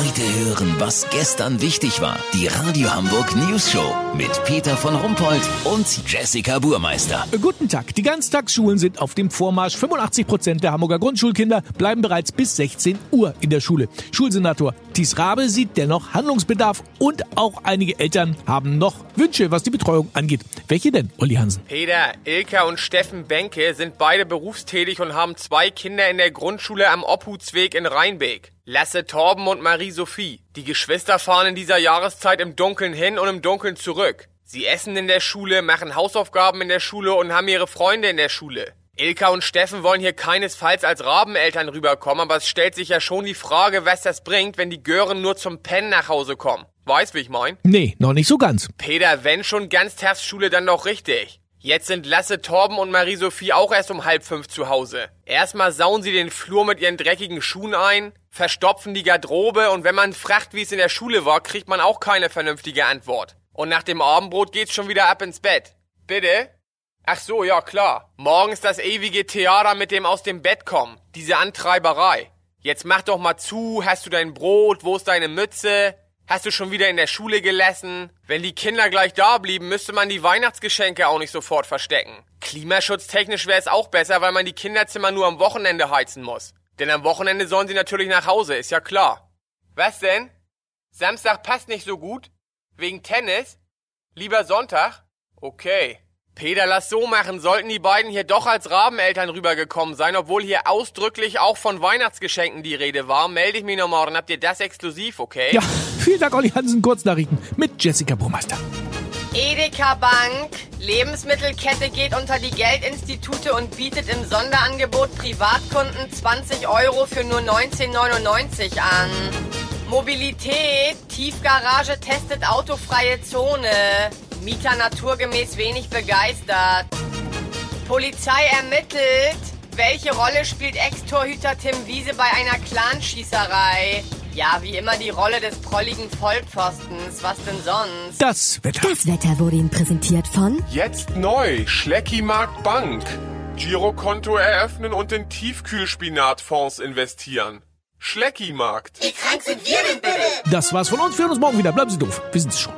Heute hören, was gestern wichtig war. Die Radio Hamburg News Show mit Peter von Rumpold und Jessica Burmeister. Guten Tag. Die Ganztagsschulen sind auf dem Vormarsch. 85 Prozent der Hamburger Grundschulkinder bleiben bereits bis 16 Uhr in der Schule. Schulsenator Thies Rabe sieht dennoch Handlungsbedarf und auch einige Eltern haben noch Wünsche, was die Betreuung angeht. Welche denn, Olli Hansen? Peter, Ilka und Steffen Benke sind beide berufstätig und haben zwei Kinder in der Grundschule am Obhutsweg in Rheinbeek. Lasse Torben und Marie-Sophie. Die Geschwister fahren in dieser Jahreszeit im Dunkeln hin und im Dunkeln zurück. Sie essen in der Schule, machen Hausaufgaben in der Schule und haben ihre Freunde in der Schule. Ilka und Steffen wollen hier keinesfalls als Rabeneltern rüberkommen, aber es stellt sich ja schon die Frage, was das bringt, wenn die Gören nur zum Pennen nach Hause kommen. Weißt, wie ich mein? Nee, noch nicht so ganz. Peter, wenn schon Ganztagsschule, dann doch richtig. Jetzt sind Lasse, Torben und Marie-Sophie auch erst um halb fünf zu Hause. Erstmal sauen sie den Flur mit ihren dreckigen Schuhen ein, verstopfen die Garderobe und wenn man fragt, wie es in der Schule war, kriegt man auch keine vernünftige Antwort. Und nach dem Abendbrot geht's schon wieder ab ins Bett. Bitte? Ach so, ja klar. Morgens das ewige Theater mit dem aus dem Bett kommen. Diese Antreiberei. Jetzt mach doch mal zu, hast du dein Brot, wo ist deine Mütze? Hast du schon wieder in der Schule gelassen? Wenn die Kinder gleich da blieben, müsste man die Weihnachtsgeschenke auch nicht sofort verstecken. Klimaschutztechnisch wäre es auch besser, weil man die Kinderzimmer nur am Wochenende heizen muss. Denn am Wochenende sollen sie natürlich nach Hause, ist ja klar. Was denn? Samstag passt nicht so gut? Wegen Tennis? Lieber Sonntag? Okay. Peter, lass so machen. Sollten die beiden hier doch als Rabeneltern rübergekommen sein, obwohl hier ausdrücklich auch von Weihnachtsgeschenken die Rede war, melde ich mich nochmal und habt ihr das exklusiv, okay? Ja, vielen Dank, Olli Hansen. Kurznachrichten mit Jessica Burmeister. Edeka Bank, Lebensmittelkette geht unter die Geldinstitute und bietet im Sonderangebot Privatkunden 20 Euro für nur 19,99 an. Mobilität, Tiefgarage testet autofreie Zone. Mieter naturgemäß wenig begeistert. Polizei ermittelt. Welche Rolle spielt Ex-Torhüter Tim Wiese bei einer Clanschießerei? Ja, wie immer die Rolle des prolligen Vollpfostens. Was denn sonst? Das Wetter. Das Wetter wurde Ihnen präsentiert von Jetzt neu, Schleckimarkt Bank. Girokonto eröffnen und in Tiefkühlspinatfonds investieren. Schleckimarkt. Das war's von uns. Wir hören uns morgen wieder. Bleiben Sie doof. Wir sind's schon.